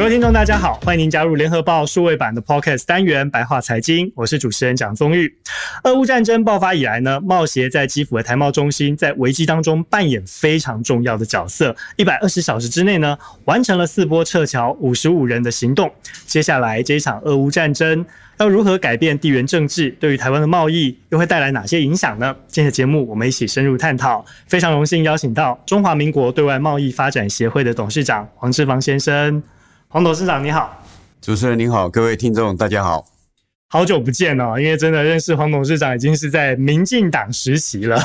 各位听众，大家好，欢迎您加入联合报数位版的 Podcast 单元《白话财经》，我是主持人蒋宗玉。俄乌战争爆发以来呢，贸协在基辅的台贸中心在危机当中扮演非常重要的角色。一百二十小时之内呢，完成了四波撤侨五十五人的行动。接下来这一场俄乌战争要如何改变地缘政治？对于台湾的贸易又会带来哪些影响呢？今天的节目我们一起深入探讨。非常荣幸邀请到中华民国对外贸易发展协会的董事长黄志芳先生。黄董事长你好，主持人您好，各位听众大家好，好久不见哦，因为真的认识黄董事长已经是在民进党实习了，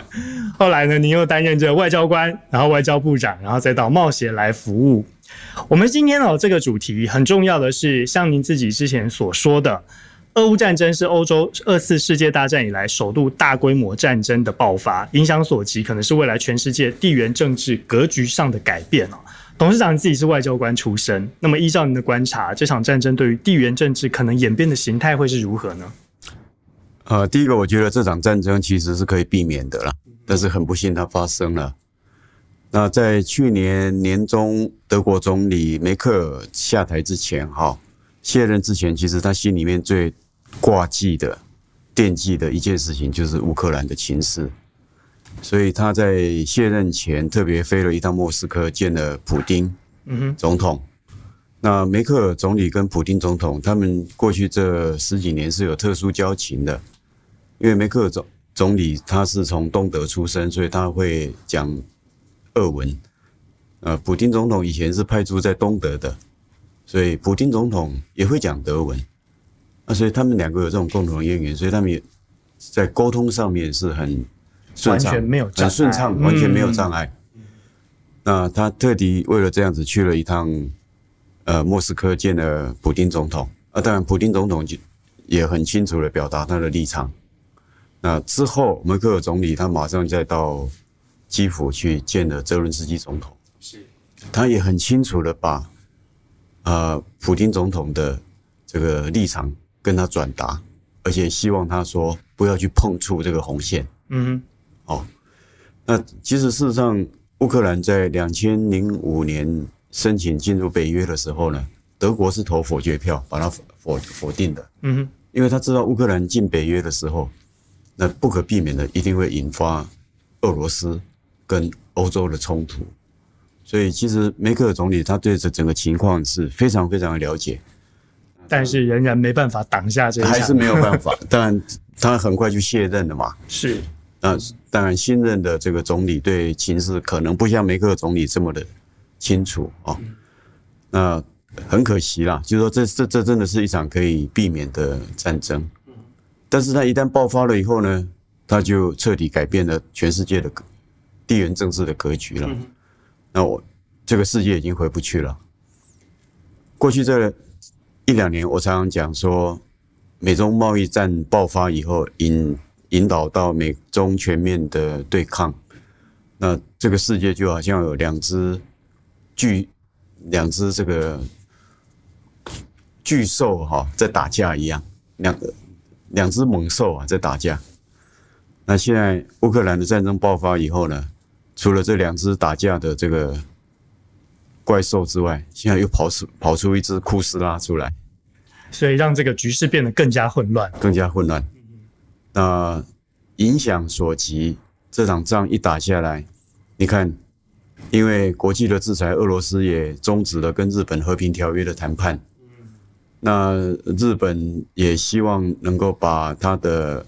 后来呢，您又担任着外交官，然后外交部长，然后再到冒险来服务。我们今天哦，这个主题很重要的是，像您自己之前所说的，俄乌战争是欧洲二次世界大战以来首度大规模战争的爆发，影响所及可能是未来全世界地缘政治格局上的改变哦。董事长自己是外交官出身，那么依照您的观察，这场战争对于地缘政治可能演变的形态会是如何呢？呃，第一个，我觉得这场战争其实是可以避免的啦，但是很不幸它发生了。那在去年年中，德国总理梅克尔下台之前，哈卸任之前，其实他心里面最挂记的、惦记的一件事情就是乌克兰的情势。所以他在卸任前特别飞了一趟莫斯科，见了普丁总统。那梅克尔总理跟普丁总统，他们过去这十几年是有特殊交情的，因为梅克尔总总理他是从东德出身，所以他会讲俄文。呃，普丁总统以前是派驻在东德的，所以普丁总统也会讲德文。那所以他们两个有这种共同的渊源，所以他们也在沟通上面是很。顺畅，很顺畅，完全没有障碍。嗯、那他特地为了这样子去了一趟，呃，莫斯科见了普京总统。啊，当然，普京总统就也很清楚的表达他的立场。那之后，梅克尔总理他马上再到基辅去见了泽伦斯基总统。是，他也很清楚的把，呃，普京总统的这个立场跟他转达，而且希望他说不要去碰触这个红线。嗯。哦，那其实事实上，乌克兰在两千零五年申请进入北约的时候呢，德国是投否决票，把它否否定的。嗯哼，因为他知道乌克兰进北约的时候，那不可避免的一定会引发俄罗斯跟欧洲的冲突，所以其实梅克尔总理他对这整个情况是非常非常的了解，但是仍然没办法挡下这个，还是没有办法。当然，他很快就卸任了嘛。是。那当然，新任的这个总理对情势可能不像梅克尔总理这么的清楚哦。那很可惜啦，就是说这这这真的是一场可以避免的战争。但是它一旦爆发了以后呢，它就彻底改变了全世界的地缘政治的格局了。那我这个世界已经回不去了。过去这一两年，我常常讲说，美中贸易战爆发以后，引引导到美中全面的对抗，那这个世界就好像有两只巨、两只这个巨兽哈在打架一样，两两只猛兽啊在打架。那现在乌克兰的战争爆发以后呢，除了这两只打架的这个怪兽之外，现在又跑出跑出一只库斯拉出来，所以让这个局势变得更加混乱，更加混乱。那影响所及，这场仗一打下来，你看，因为国际的制裁，俄罗斯也终止了跟日本和平条约的谈判。那日本也希望能够把他的，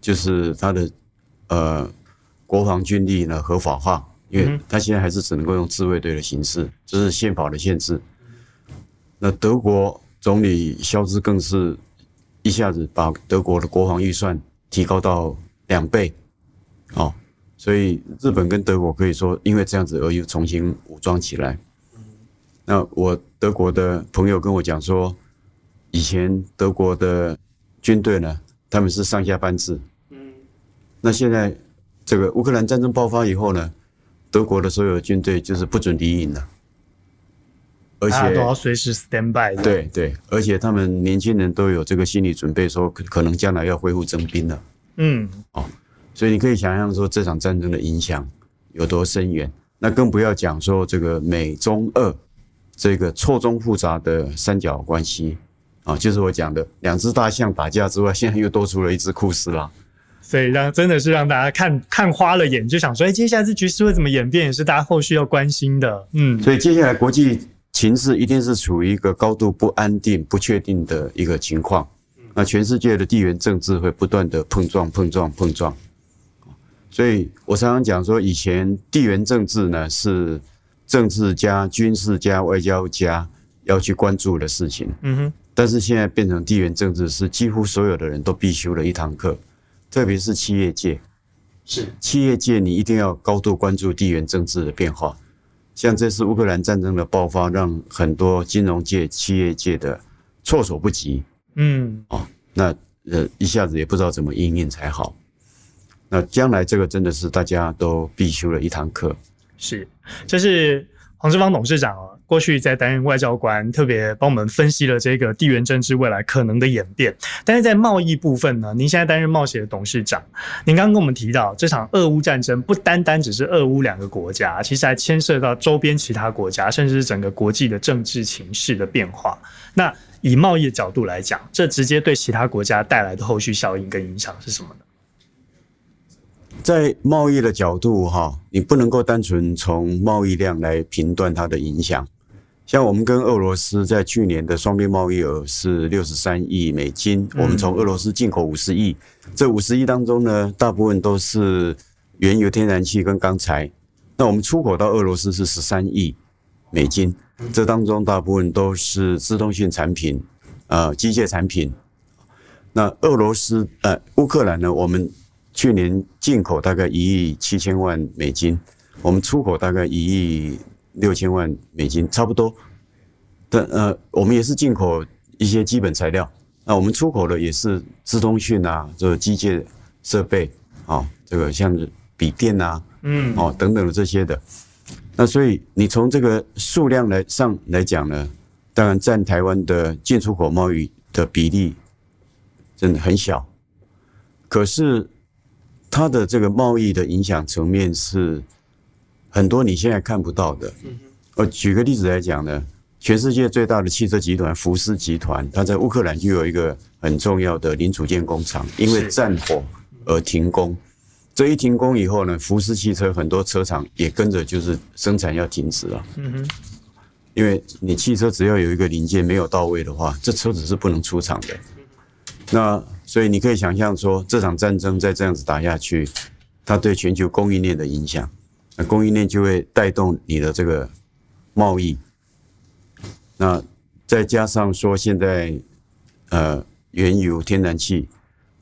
就是他的呃国防军力呢合法化，因为他现在还是只能够用自卫队的形式，这是宪法的限制。那德国总理肖兹更是。一下子把德国的国防预算提高到两倍，哦，所以日本跟德国可以说因为这样子而又重新武装起来。那我德国的朋友跟我讲说，以前德国的军队呢，他们是上下班制，嗯那现在这个乌克兰战争爆发以后呢，德国的所有军队就是不准离营了，而且都要随时 stand by 的。对对，而且他们年轻人都有这个心理准备，说可能将来要恢复征兵了。嗯，哦，所以你可以想象说这场战争的影响有多深远。那更不要讲说这个美中俄这个错综复杂的三角关系啊，就是我讲的两只大象打架之外，现在又多出了一只库斯拉。所以让真的是让大家看看花了眼，就想说，哎，接下来这局势会怎么演变，也是大家后续要关心的。嗯，所以接下来国际情势一定是处于一个高度不安定、不确定的一个情况。那全世界的地缘政治会不断的碰撞、碰撞、碰撞。所以我常常讲说，以前地缘政治呢是政治家、军事家、外交家要去关注的事情。嗯哼。但是现在变成地缘政治是几乎所有的人都必修的一堂课。特别是企业界，是企业界，你一定要高度关注地缘政治的变化。像这次乌克兰战争的爆发，让很多金融界、企业界的措手不及。嗯，哦，那呃一下子也不知道怎么应应才好。那将来这个真的是大家都必修的一堂课。是，这是黄志芳董事长啊。过去在担任外交官，特别帮我们分析了这个地缘政治未来可能的演变。但是在贸易部分呢，您现在担任贸协的董事长，您刚刚跟我们提到，这场俄乌战争不单单只是俄乌两个国家，其实还牵涉到周边其他国家，甚至是整个国际的政治情势的变化。那以贸易的角度来讲，这直接对其他国家带来的后续效应跟影响是什么呢？在贸易的角度，哈，你不能够单纯从贸易量来评断它的影响。像我们跟俄罗斯在去年的双边贸易额是六十三亿美金，我们从俄罗斯进口五十亿，这五十亿当中呢，大部分都是原油、天然气跟钢材。那我们出口到俄罗斯是十三亿美金，这当中大部分都是自动性产品，呃，机械产品。那俄罗斯呃，乌克兰呢，我们去年进口大概一亿七千万美金，我们出口大概一亿。六千万美金差不多，但呃，我们也是进口一些基本材料，那我们出口的也是资通讯啊，这个机械设备啊，这个像是笔电啊，嗯，哦等等的这些的，那所以你从这个数量来上来讲呢，当然占台湾的进出口贸易的比例真的很小，可是它的这个贸易的影响层面是。很多你现在看不到的。我举个例子来讲呢，全世界最大的汽车集团福斯集团，它在乌克兰就有一个很重要的零组件工厂，因为战火而停工。这一停工以后呢，福斯汽车很多车厂也跟着就是生产要停止了。嗯哼，因为你汽车只要有一个零件没有到位的话，这车子是不能出厂的。那所以你可以想象说，这场战争再这样子打下去，它对全球供应链的影响。那供应链就会带动你的这个贸易，那再加上说现在呃原油、天然气，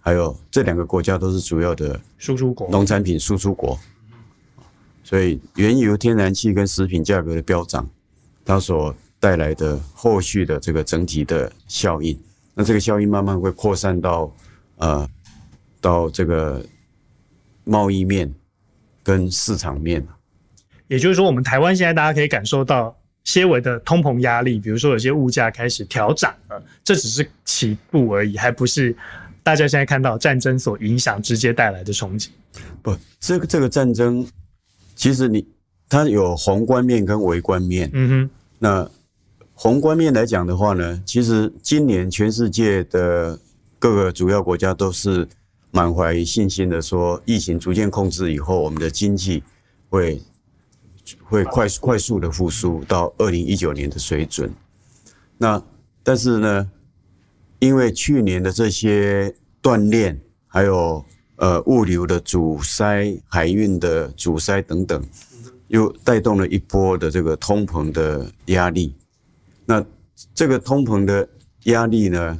还有这两个国家都是主要的输出国，农产品输出国，所以原油、天然气跟食品价格的飙涨，它所带来的后续的这个整体的效应，那这个效应慢慢会扩散到呃到这个贸易面。跟市场面，也就是说，我们台湾现在大家可以感受到些微的通膨压力，比如说有些物价开始调涨了，这只是起步而已，还不是大家现在看到战争所影响直接带来的冲击。不，这个这个战争其实你它有宏观面跟微观面。嗯哼，那宏观面来讲的话呢，其实今年全世界的各个主要国家都是。满怀信心的说，疫情逐渐控制以后，我们的经济会会快速快速的复苏到二零一九年的水准。那但是呢，因为去年的这些锻炼，还有呃物流的阻塞、海运的阻塞等等，又带动了一波的这个通膨的压力。那这个通膨的压力呢，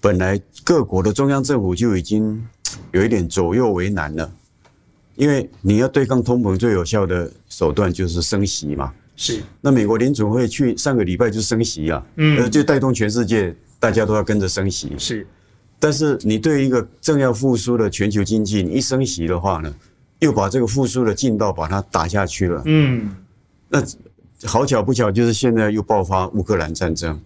本来各国的中央政府就已经 有一点左右为难了，因为你要对抗通膨最有效的手段就是升息嘛。是。那美国联储会去上个礼拜就升息啊，嗯，就带动全世界大家都要跟着升息。是。但是你对于一个正要复苏的全球经济，你一升息的话呢，又把这个复苏的劲道把它打下去了。嗯。那好巧不巧，就是现在又爆发乌克兰战争，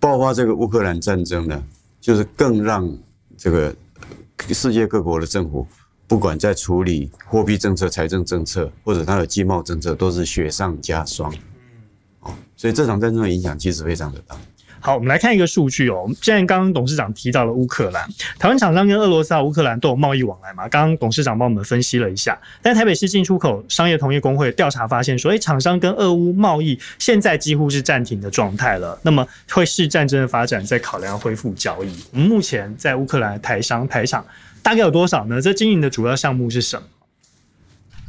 爆发这个乌克兰战争呢，就是更让这个世界各国的政府，不管在处理货币政策、财政政策，或者它的经贸政策，都是雪上加霜。哦，所以这场战争的影响其实非常的大。好，我们来看一个数据哦。既然刚刚董事长提到了乌克兰，台湾厂商跟俄罗斯和乌克兰都有贸易往来嘛？刚刚董事长帮我们分析了一下。但台北市进出口商业同业工会调查发现说，哎，厂商跟俄乌贸易现在几乎是暂停的状态了。那么会视战争的发展再考量恢复交易。我们目前在乌克兰台商台厂大概有多少呢？这经营的主要项目是什么？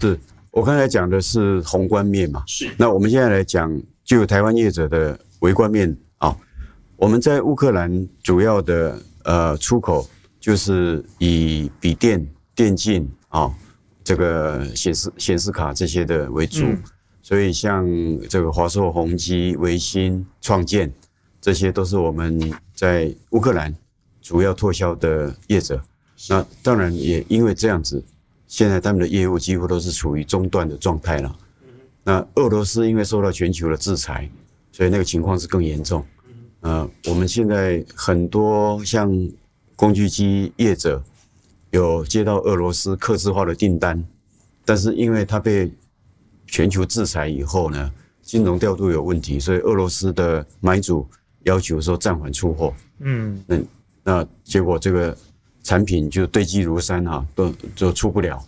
是我刚才讲的是宏观面嘛？是。那我们现在来讲，就台湾业者的微观面啊。我们在乌克兰主要的呃出口就是以笔电、电竞啊，这个显示显示卡这些的为主，所以像这个华硕、宏基、微星、创建，这些都是我们在乌克兰主要拓销的业者。那当然也因为这样子，现在他们的业务几乎都是处于中断的状态了。那俄罗斯因为受到全球的制裁，所以那个情况是更严重。呃，我们现在很多像工具机业者有接到俄罗斯客制化的订单，但是因为它被全球制裁以后呢，金融调度有问题，所以俄罗斯的买主要求说暂缓出货。嗯，那那结果这个产品就堆积如山哈，都就出不了。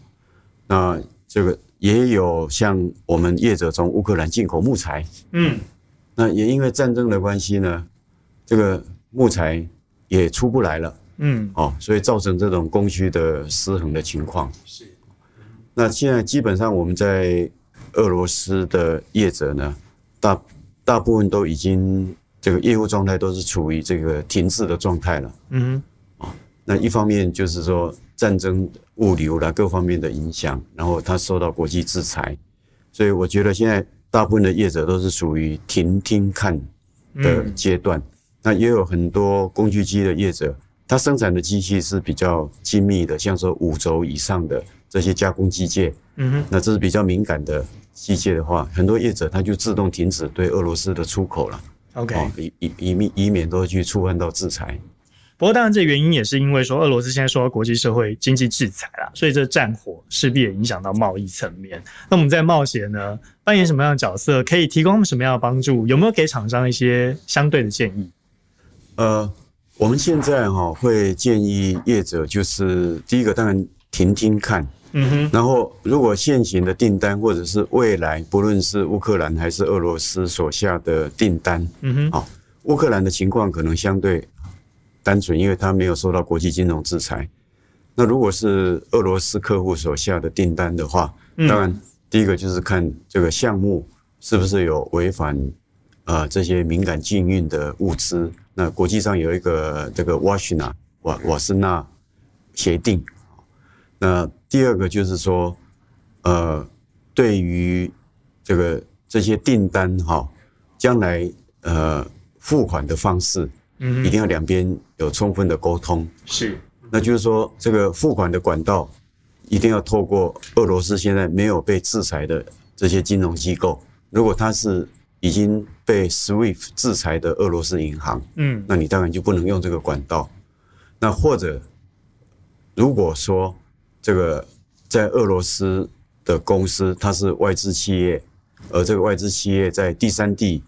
那这个也有像我们业者从乌克兰进口木材，嗯，那也因为战争的关系呢。这个木材也出不来了，嗯，哦，所以造成这种供需的失衡的情况。是，那现在基本上我们在俄罗斯的业者呢，大大部分都已经这个业务状态都是处于这个停滞的状态了。嗯，啊，那一方面就是说战争物流啦各方面的影响，然后它受到国际制裁，所以我觉得现在大部分的业者都是属于停听看的阶段。那也有很多工具机的业者，他生产的机器是比较精密的，像说五轴以上的这些加工机械，嗯哼，那这是比较敏感的机械的话，很多业者他就自动停止对俄罗斯的出口了。OK，以以以免以免都去触犯到制裁。不过当然，这原因也是因为说俄罗斯现在受到国际社会经济制裁了，所以这战火势必也影响到贸易层面。那我们在冒险呢，扮演什么样的角色？可以提供什么样的帮助？有没有给厂商一些相对的建议？呃，我们现在哈会建议业者，就是第一个当然停听看，嗯哼，然后如果现行的订单或者是未来不论是乌克兰还是俄罗斯所下的订单，嗯哼，啊，乌克兰的情况可能相对单纯，因为它没有受到国际金融制裁。那如果是俄罗斯客户所下的订单的话，当然第一个就是看这个项目是不是有违反呃这些敏感禁运的物资。那国际上有一个这个瓦什纳瓦瓦斯纳协定，那第二个就是说，呃，对于这个这些订单哈，将来呃付款的方式，嗯，一定要两边有充分的沟通，是，那就是说这个付款的管道一定要透过俄罗斯现在没有被制裁的这些金融机构，如果它是。已经被 SWIFT 制裁的俄罗斯银行，嗯，那你当然就不能用这个管道。那或者，如果说这个在俄罗斯的公司它是外资企业，而这个外资企业在第三地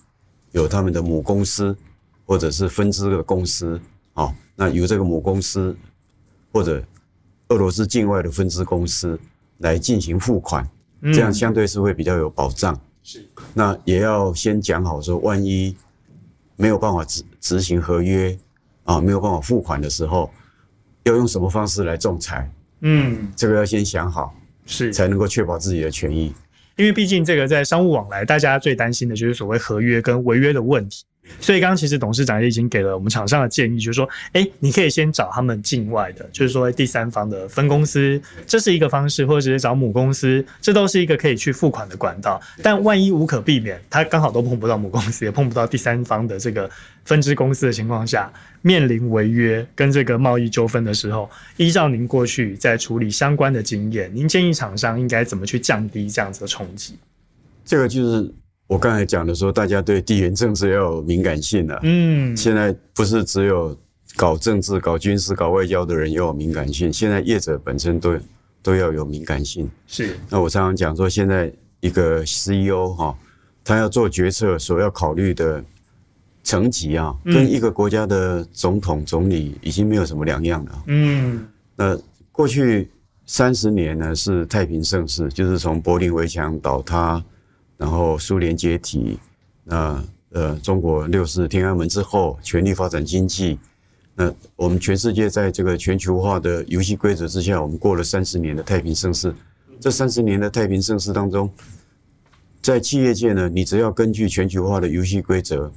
有他们的母公司或者是分支的公司，哦，那由这个母公司或者俄罗斯境外的分支公司来进行付款，这样相对是会比较有保障。是，那也要先讲好，说万一没有办法执执行合约啊，没有办法付款的时候，要用什么方式来仲裁？嗯，这个要先想好，是才能够确保自己的权益。因为毕竟这个在商务往来，大家最担心的就是所谓合约跟违约的问题。所以刚刚其实董事长也已经给了我们厂商的建议，就是说，哎，你可以先找他们境外的，就是说第三方的分公司，这是一个方式，或者是找母公司，这都是一个可以去付款的管道。但万一无可避免，他刚好都碰不到母公司，也碰不到第三方的这个分支公司的情况下，面临违约跟这个贸易纠纷的时候，依照您过去在处理相关的经验，您建议厂商应该怎么去降低这样子的冲击？这个就是我刚才讲的说，大家对地缘政治要有敏感性了。嗯，现在不是只有搞政治、搞军事、搞外交的人要有敏感性，现在业者本身都都要有敏感性。是。那我常常讲说，现在一个 CEO 哈，他要做决策所要考虑的层级啊，跟一个国家的总统、总理已经没有什么两样了。嗯，那过去三十年呢是太平盛世，就是从柏林围墙倒塌。然后苏联解体，那呃，中国六四天安门之后，全力发展经济。那我们全世界在这个全球化的游戏规则之下，我们过了三十年的太平盛世。这三十年的太平盛世当中，在企业界呢，你只要根据全球化的游戏规则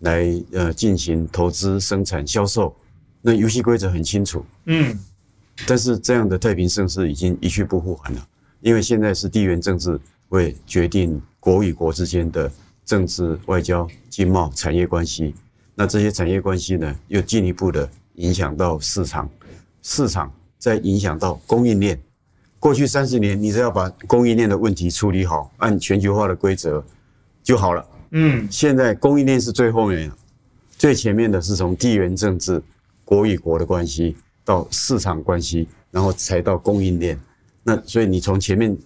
来呃进行投资、生产、销售，那游戏规则很清楚。嗯。但是这样的太平盛世已经一去不复返了，因为现在是地缘政治会决定。国与国之间的政治、外交、经贸、产业关系，那这些产业关系呢，又进一步的影响到市场，市场再影响到供应链。过去三十年，你只要把供应链的问题处理好，按全球化的规则就好了。嗯，现在供应链是最后面，最前面的是从地缘政治、国与国的关系到市场关系，然后才到供应链。那所以你从前面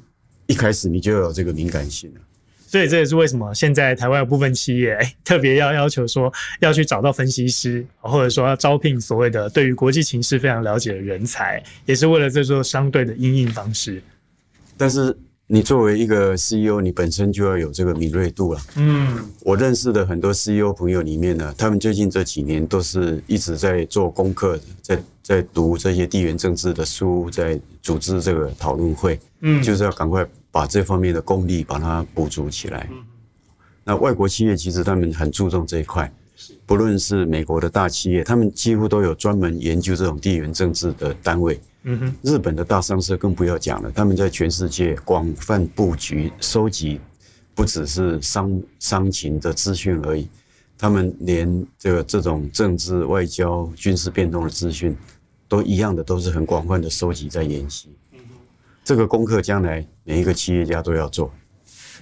一开始，你就有这个敏感性了。所以这也是为什么现在台湾有部分企业哎，特别要要求说要去找到分析师，或者说要招聘所谓的对于国际情势非常了解的人才，也是为了这做相对的因应方式。但是你作为一个 CEO，你本身就要有这个敏锐度了。嗯，我认识的很多 CEO 朋友里面呢，他们最近这几年都是一直在做功课，在在读这些地缘政治的书，在组织这个讨论会。嗯，就是要赶快。把这方面的功力把它补足起来。那外国企业其实他们很注重这一块，不论是美国的大企业，他们几乎都有专门研究这种地缘政治的单位。日本的大商社更不要讲了，他们在全世界广泛布局，收集不只是商商情的资讯而已，他们连这个这种政治、外交、军事变动的资讯都一样的，都是很广泛的收集在演习。这个功课将来每一个企业家都要做。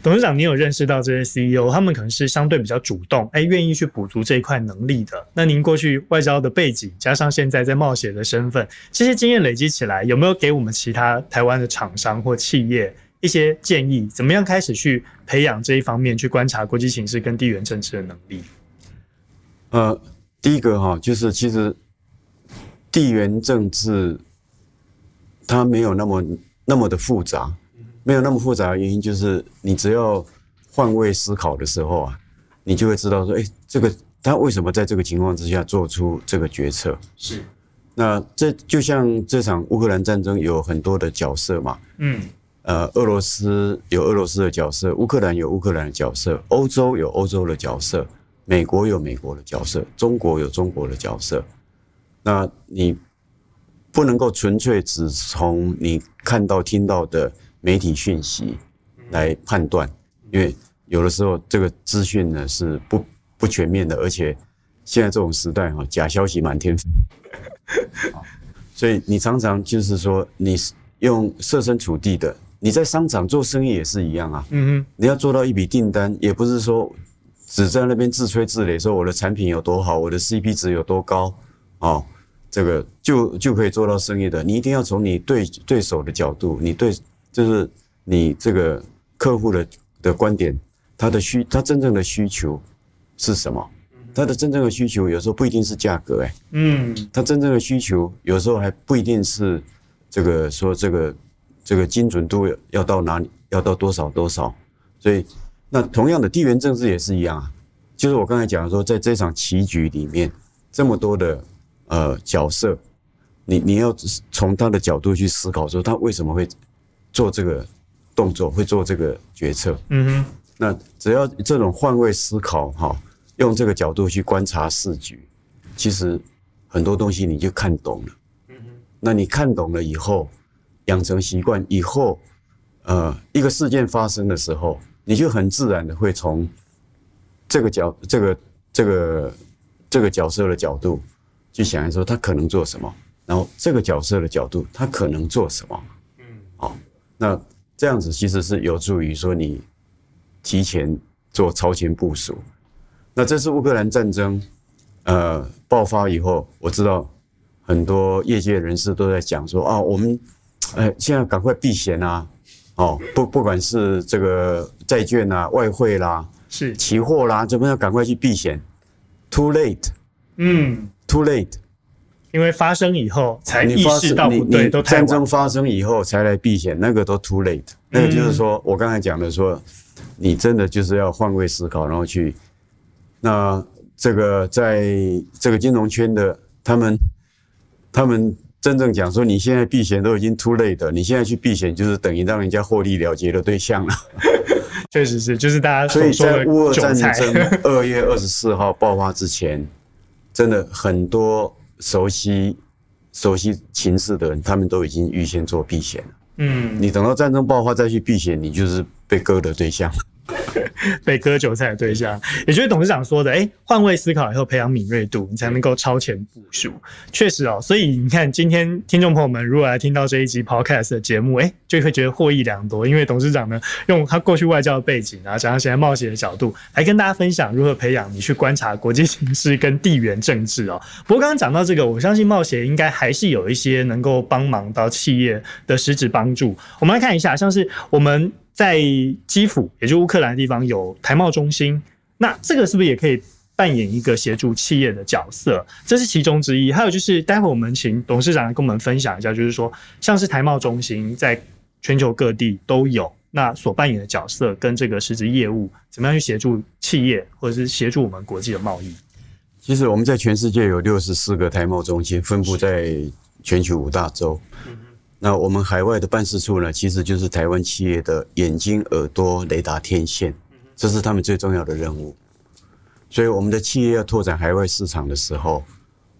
董事长，你有认识到这些 CEO，他们可能是相对比较主动，哎，愿意去补足这一块能力的。那您过去外交的背景，加上现在在冒险的身份，这些经验累积起来，有没有给我们其他台湾的厂商或企业一些建议？怎么样开始去培养这一方面，去观察国际形势跟地缘政治的能力？呃，第一个哈，就是其实地缘政治它没有那么。那么的复杂，没有那么复杂的原因就是，你只要换位思考的时候啊，你就会知道说，哎，这个他为什么在这个情况之下做出这个决策？是。那这就像这场乌克兰战争有很多的角色嘛，嗯，呃，俄罗斯有俄罗斯的角色，乌克兰有乌克兰的角色，欧洲有欧洲的角色，美国有美国的角色，中国有中国的角色。那你。不能够纯粹只从你看到、听到的媒体讯息来判断，因为有的时候这个资讯呢是不不全面的，而且现在这种时代哈，假消息满天飞，所以你常常就是说，你用设身处地的，你在商场做生意也是一样啊，嗯哼，你要做到一笔订单，也不是说只在那边自吹自擂，说我的产品有多好，我的 CP 值有多高，哦。这个就就可以做到生意的，你一定要从你对对手的角度，你对就是你这个客户的的观点，他的需他真正的需求是什么？他的真正的需求有时候不一定是价格，哎，嗯，他真正的需求有时候还不一定是这个说这个这个精准度要到哪里，要到多少多少，所以那同样的地缘政治也是一样啊，就是我刚才讲的说，在这场棋局里面这么多的。呃，角色，你你要从他的角度去思考，说他为什么会做这个动作，会做这个决策。嗯哼。那只要这种换位思考，哈，用这个角度去观察事局，其实很多东西你就看懂了。嗯哼。那你看懂了以后，养成习惯以后，呃，一个事件发生的时候，你就很自然的会从这个角、这个、这个、这个角色的角度。去想一说他可能做什么，然后这个角色的角度他可能做什么，嗯，好，那这样子其实是有助于说你提前做超前部署。那这次乌克兰战争呃爆发以后，我知道很多业界人士都在讲说啊，我们哎现在赶快避险啊，哦不不管是这个债券啊、外汇啦、是期货啦，怎么样赶快去避险？Too late，嗯，Too late。因为发生以后才意识到你不对，都战争发生以后才来避险，那个都 too late。那个就是说我刚才讲的说，你真的就是要换位思考，然后去。那这个在这个金融圈的他们，他们真正讲说，你现在避险都已经 too late 了，你现在去避险就是等于让人家获利了结的对象了。确实是，就是大家所以在乌俄战菜争 二月二十四号爆发之前，真的很多。熟悉熟悉情势的人，他们都已经预先做避险了。嗯，你等到战争爆发再去避险，你就是被割的对象。被割韭菜的对象，也就是董事长说的，哎、换位思考以后培养敏锐度，你才能够超前部署。确实哦，所以你看，今天听众朋友们如果来听到这一集 podcast 的节目，哎、就会觉得获益良多，因为董事长呢，用他过去外交的背景，啊，加上现在冒险的角度，来跟大家分享如何培养你去观察国际形势跟地缘政治哦。不过刚刚讲到这个，我相信冒险应该还是有一些能够帮忙到企业的实质帮助。我们来看一下，像是我们。在基辅，也就乌克兰的地方有台贸中心，那这个是不是也可以扮演一个协助企业的角色？这是其中之一。还有就是，待会我们请董事长来跟我们分享一下，就是说，像是台贸中心在全球各地都有，那所扮演的角色跟这个实质业务，怎么样去协助企业，或者是协助我们国际的贸易？其实我们在全世界有六十四个台贸中心，分布在全球五大洲。那我们海外的办事处呢，其实就是台湾企业的眼睛、耳朵、雷达、天线，这是他们最重要的任务。所以，我们的企业要拓展海外市场的时候，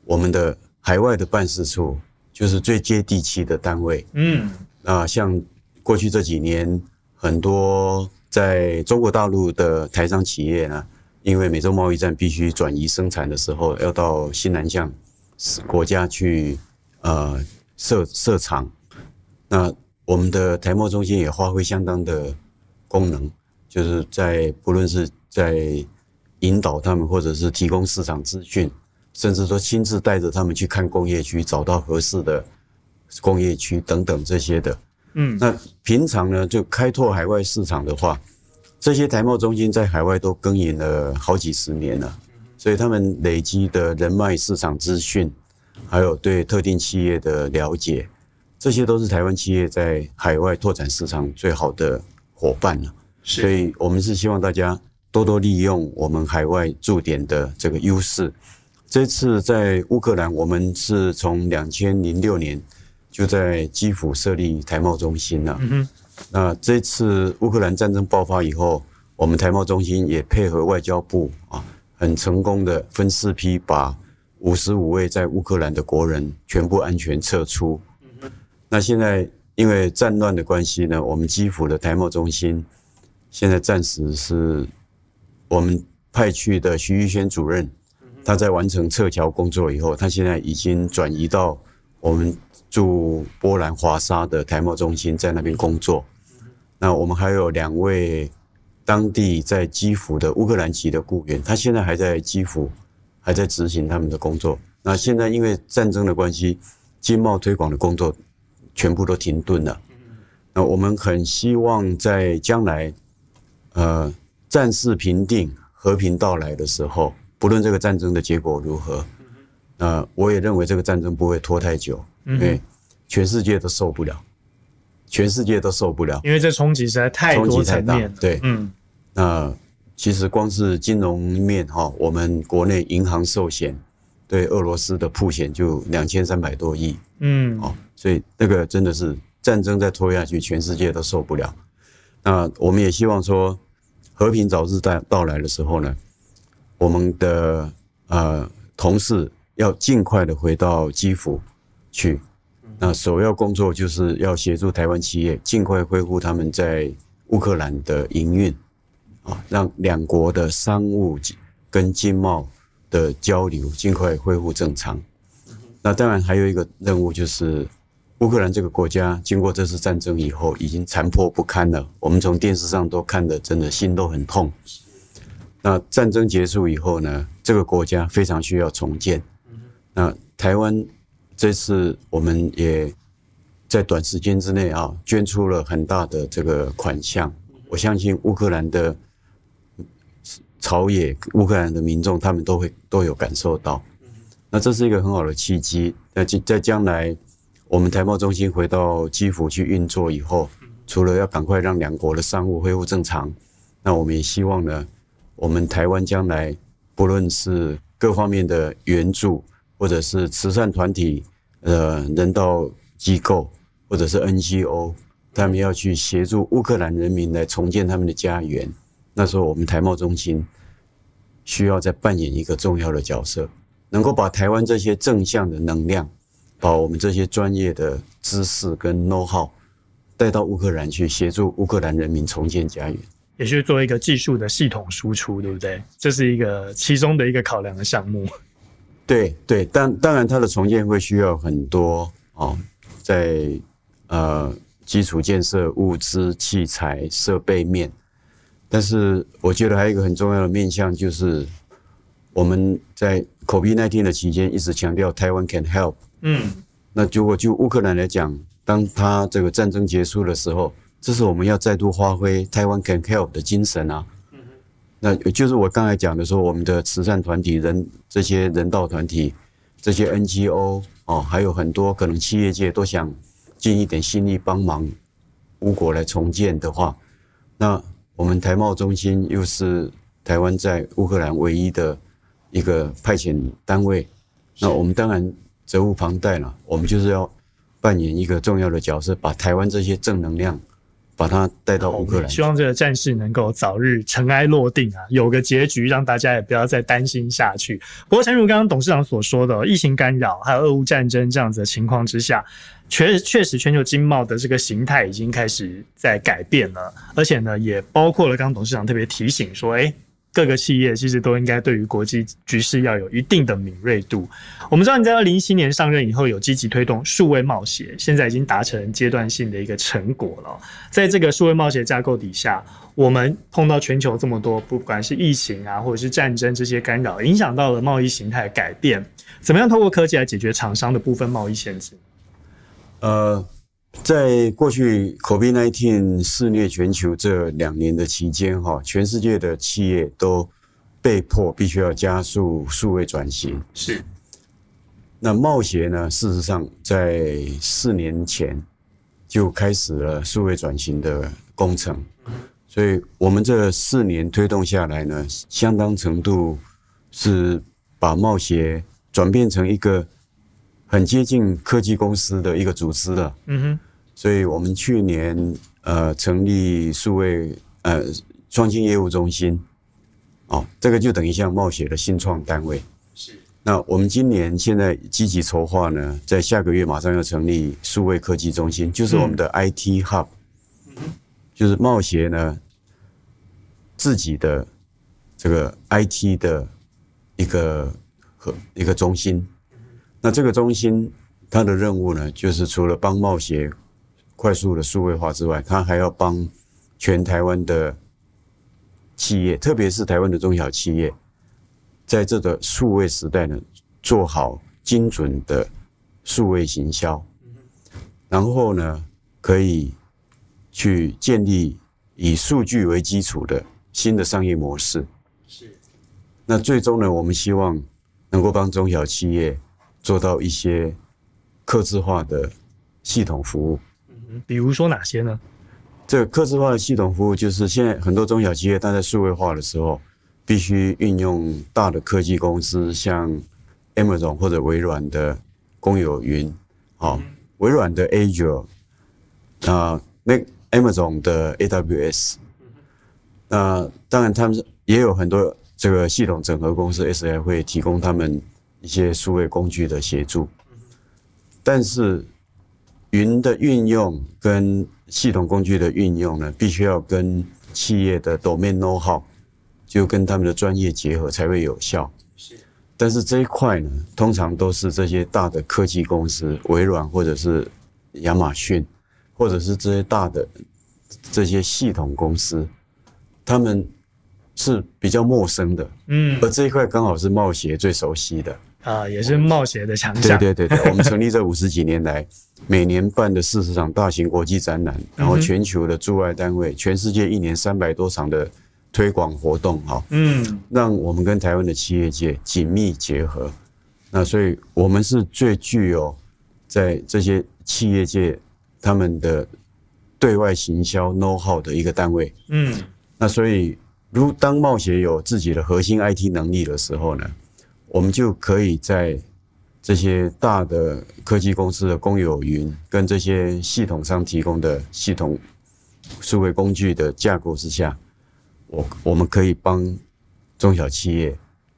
我们的海外的办事处就是最接地气的单位。嗯，那像过去这几年，很多在中国大陆的台商企业呢，因为美洲贸易战必须转移生产的时候，要到新南向国家去呃设设厂。那我们的台贸中心也发挥相当的功能，就是在不论是在引导他们，或者是提供市场资讯，甚至说亲自带着他们去看工业区，找到合适的工业区等等这些的。嗯，那平常呢，就开拓海外市场的话，这些台贸中心在海外都耕耘了好几十年了，所以他们累积的人脉、市场资讯，还有对特定企业的了解。这些都是台湾企业在海外拓展市场最好的伙伴了，所以我们是希望大家多多利用我们海外驻点的这个优势。这次在乌克兰，我们是从两千零六年就在基辅设立台贸中心了。嗯那这次乌克兰战争爆发以后，我们台贸中心也配合外交部啊，很成功的分四批把五十五位在乌克兰的国人全部安全撤出。那现在因为战乱的关系呢，我们基辅的台贸中心现在暂时是我们派去的徐玉轩主任，他在完成撤侨工作以后，他现在已经转移到我们驻波兰华沙的台贸中心，在那边工作。那我们还有两位当地在基辅的乌克兰籍的雇员，他现在还在基辅，还在执行他们的工作。那现在因为战争的关系，经贸推广的工作。全部都停顿了。那我们很希望在将来，呃，战事平定、和平到来的时候，不论这个战争的结果如何，呃，我也认为这个战争不会拖太久，因为全世界都受不了，全世界都受不了，因为这冲击实在太多层面。对，嗯，那其实光是金融面哈，我们国内银行寿险对俄罗斯的铺险就两千三百多亿，嗯，哦。所以那个真的是战争再拖下去，全世界都受不了。那我们也希望说，和平早日到到来的时候呢，我们的呃同事要尽快的回到基辅去。那首要工作就是要协助台湾企业尽快恢复他们在乌克兰的营运，啊，让两国的商务跟经贸的交流尽快恢复正常。那当然还有一个任务就是。乌克兰这个国家经过这次战争以后，已经残破不堪了。我们从电视上都看得真的心都很痛。那战争结束以后呢，这个国家非常需要重建。那台湾这次我们也在短时间之内啊，捐出了很大的这个款项。我相信乌克兰的朝野、乌克兰的民众，他们都会都有感受到。那这是一个很好的契机。那在将来，我们台贸中心回到基辅去运作以后，除了要赶快让两国的商务恢复正常，那我们也希望呢，我们台湾将来不论是各方面的援助，或者是慈善团体、呃人道机构，或者是 NGO，他们要去协助乌克兰人民来重建他们的家园。那时候，我们台贸中心需要再扮演一个重要的角色。能够把台湾这些正向的能量，把我们这些专业的知识跟 know how 带到乌克兰去，协助乌克兰人民重建家园，也就是做一个技术的系统输出，对不对？这是一个其中的一个考量的项目。对对，当当然它的重建会需要很多哦，在呃基础建设、物资、器材、设备面，但是我觉得还有一个很重要的面向就是。我们在 COVID-19 的期间一直强调台湾 can help。嗯，那如果就乌克兰来讲，当他这个战争结束的时候，这是我们要再度发挥台湾 can help 的精神啊。嗯，那就是我刚才讲的说，我们的慈善团体、人这些人道团体、这些 NGO 哦，还有很多可能企业界都想尽一点心力帮忙乌国来重建的话，那我们台贸中心又是台湾在乌克兰唯一的。一个派遣单位，那我们当然责无旁贷了。我们就是要扮演一个重要的角色，把台湾这些正能量，把它带到乌克兰。希望这个战事能够早日尘埃落定啊，有个结局，让大家也不要再担心下去。不过，正如刚刚董事长所说的，疫情干扰还有俄乌战争这样子的情况之下，确确实全球经贸的这个形态已经开始在改变了，而且呢，也包括了刚刚董事长特别提醒说，哎。各个企业其实都应该对于国际局势要有一定的敏锐度。我们知道你在二零一七年上任以后，有积极推动数位贸协，现在已经达成阶段性的一个成果了。在这个数位贸协架构底下，我们碰到全球这么多，不管是疫情啊，或者是战争这些干扰，影响到了贸易形态改变，怎么样透过科技来解决厂商的部分贸易限制？呃。在过去 COVID-19 肆虐全球这两年的期间，哈，全世界的企业都被迫必须要加速数位转型。是。那贸协呢？事实上，在四年前就开始了数位转型的工程。所以，我们这四年推动下来呢，相当程度是把贸协转变成一个很接近科技公司的一个组织了。嗯哼。所以我们去年呃成立数位呃创新业务中心，哦，这个就等于像贸协的新创单位。是。那我们今年现在积极筹划呢，在下个月马上要成立数位科技中心，就是我们的 IT Hub，嗯，就是贸协呢自己的这个 IT 的一个和一个中心。那这个中心它的任务呢，就是除了帮贸协快速的数位化之外，它还要帮全台湾的企业，特别是台湾的中小企业，在这个数位时代呢，做好精准的数位行销，然后呢，可以去建立以数据为基础的新的商业模式。是。那最终呢，我们希望能够帮中小企业做到一些客制化的系统服务。比如说哪些呢？这个客制化的系统服务，就是现在很多中小企业，它在数位化的时候，必须运用大的科技公司，像 Amazon 或者微软的公有云，好，微软的 Azure，啊，那 Amazon 的 AWS，那当然他们也有很多这个系统整合公司，SI 会提供他们一些数位工具的协助，但是。云的运用跟系统工具的运用呢，必须要跟企业的 domain know-how，就跟他们的专业结合才会有效。是，但是这一块呢，通常都是这些大的科技公司，微软或者是亚马逊，或者是这些大的这些系统公司，他们是比较陌生的，嗯，而这一块刚好是贸协最熟悉的啊，也是贸协的强项。对对对对，我们成立这 五十几年来，每年办的四十场大型国际展览，然后全球的驻外单位，全世界一年三百多场的推广活动，哈，嗯，让我们跟台湾的企业界紧密结合。那所以，我们是最具有在这些企业界他们的对外行销 know how 的一个单位，嗯，那所以。如当贸协有自己的核心 IT 能力的时候呢，我们就可以在这些大的科技公司的公有云跟这些系统商提供的系统数位工具的架构之下，我我们可以帮中小企业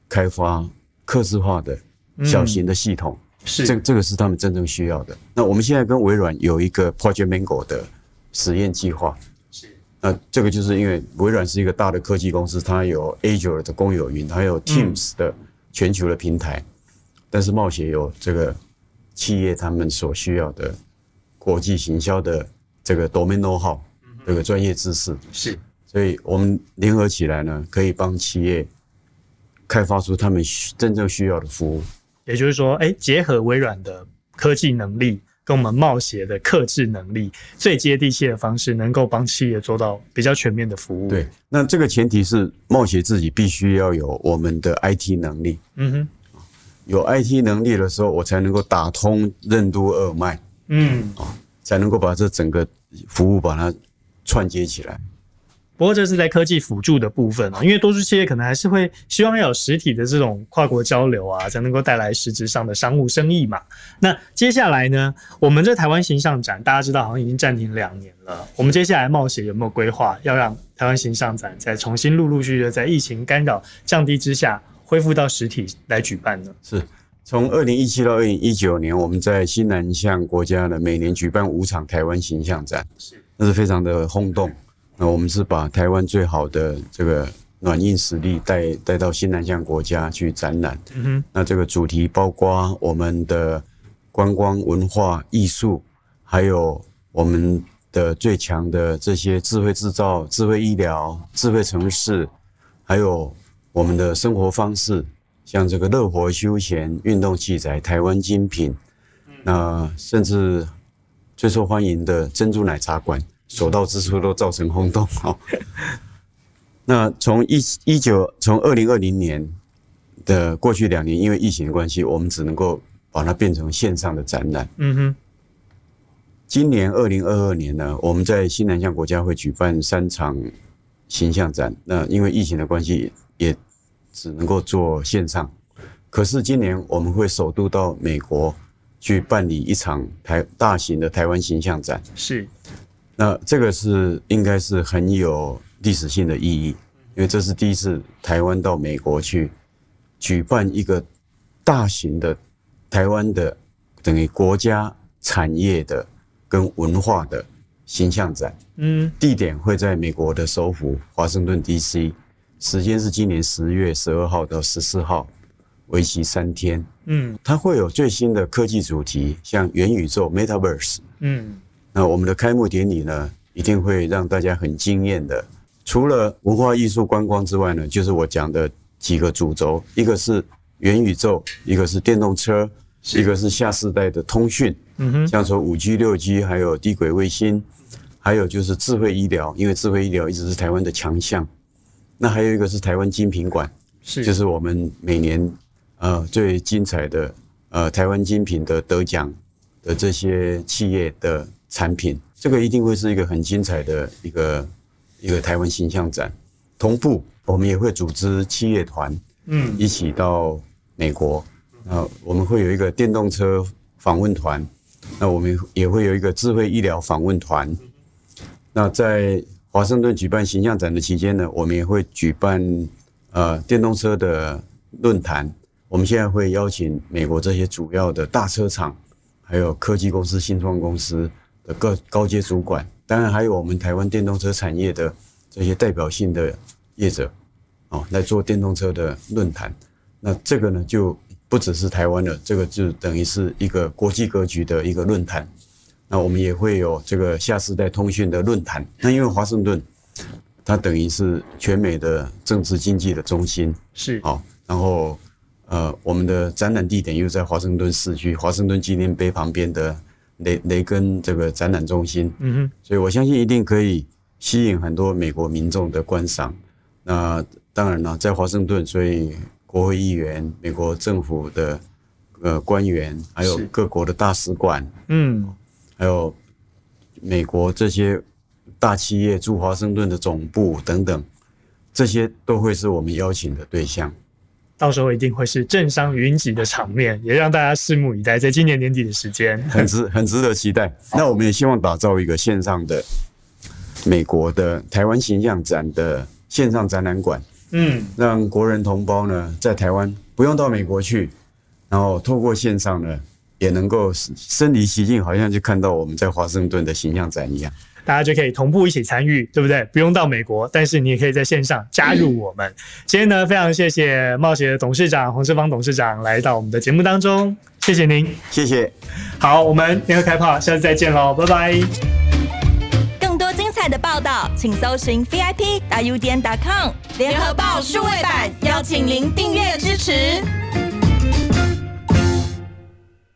开发客制化的小型的系统，是这这个是他们真正需要的。那我们现在跟微软有一个 Project Mango 的实验计划。是那这个就是因为微软是一个大的科技公司，它有 Azure 的公有云，还有 Teams 的全球的平台，嗯、但是冒险有这个企业他们所需要的国际行销的这个 domain know-how 这个专业知识是，所以我们联合起来呢，可以帮企业开发出他们真正需要的服务。也就是说，哎，结合微软的科技能力。跟我们冒险的克制能力最接地气的方式，能够帮企业做到比较全面的服务。对，那这个前提是冒险自己必须要有我们的 IT 能力。嗯哼，有 IT 能力的时候，我才能够打通任督二脉。嗯，啊，才能够把这整个服务把它串接起来。不过这是在科技辅助的部分啊，因为多数企业可能还是会希望要有实体的这种跨国交流啊，才能够带来实质上的商务生意嘛。那接下来呢，我们这台湾形象展大家知道好像已经暂停两年了，我们接下来冒险有没有规划要让台湾形象展再重新陆陆续续的在疫情干扰降低之下恢复到实体来举办呢？是从二零一七到二零一九年，我们在新南向国家呢每年举办五场台湾形象展，是那是非常的轰动。那我们是把台湾最好的这个软硬实力带带到新南向国家去展览。那这个主题包括我们的观光、文化、艺术，还有我们的最强的这些智慧制造、智慧医疗、智慧城市，还有我们的生活方式，像这个乐活休闲、运动器材、台湾精品，那甚至最受欢迎的珍珠奶茶馆。所到之处都造成轰动哦。那从一一九从二零二零年的过去两年，因为疫情的关系，我们只能够把它变成线上的展览。嗯哼。今年二零二二年呢，我们在新南向国家会举办三场形象展。那因为疫情的关系，也只能够做线上。可是今年我们会首度到美国去办理一场台大型的台湾形象展。是。那这个是应该是很有历史性的意义，因为这是第一次台湾到美国去举办一个大型的台湾的等于国家产业的跟文化的形象展。嗯，地点会在美国的首府华盛顿 DC，时间是今年十月十二号到十四号，为期三天。嗯，它会有最新的科技主题，像元宇宙 （Metaverse）。嗯。那我们的开幕典礼呢，一定会让大家很惊艳的。除了文化艺术观光之外呢，就是我讲的几个主轴，一个是元宇宙，一个是电动车，一个是下世代的通讯，嗯哼，像说五 G、六 G，还有低轨卫星，还有就是智慧医疗，因为智慧医疗一直是台湾的强项。那还有一个是台湾精品馆，是，就是我们每年呃最精彩的呃台湾精品的得奖的这些企业的。产品，这个一定会是一个很精彩的一个一个台湾形象展。同步，我们也会组织企业团，嗯，一起到美国。那我们会有一个电动车访问团，那我们也会有一个智慧医疗访问团。那在华盛顿举办形象展的期间呢，我们也会举办呃电动车的论坛。我们现在会邀请美国这些主要的大车厂，还有科技公司、新创公司。的各高阶主管，当然还有我们台湾电动车产业的这些代表性的业者，哦，来做电动车的论坛。那这个呢，就不只是台湾的，这个就等于是一个国际格局的一个论坛。那我们也会有这个下世代通讯的论坛。那因为华盛顿，它等于是全美的政治经济的中心。是，哦，然后呃，我们的展览地点又在华盛顿市区，华盛顿纪念碑旁边的雷雷根这个展览中心。嗯哼，所以我相信一定可以吸引很多美国民众的观赏。那当然了，在华盛顿，所以国会议员、美国政府的呃官员，还有各国的大使馆，嗯，还有美国这些大企业驻华盛顿的总部等等，这些都会是我们邀请的对象。到时候一定会是政商云集的场面，也让大家拭目以待。在今年年底的时间，很值很值得期待。那我们也希望打造一个线上的美国的台湾形象展的。线上展览馆，嗯，让国人同胞呢在台湾不用到美国去，然后透过线上呢也能够身临其境，好像就看到我们在华盛顿的形象展一样，大家就可以同步一起参与，对不对？不用到美国，但是你也可以在线上加入我们。嗯、今天呢，非常谢谢冒险的董事长黄世芳董事长来到我们的节目当中，谢谢您，谢谢。好，我们联合开炮，下次再见喽，拜拜。更多精彩的报道，请搜寻 VIP 大 U 点 com 联合报数位版，邀请您订阅支持。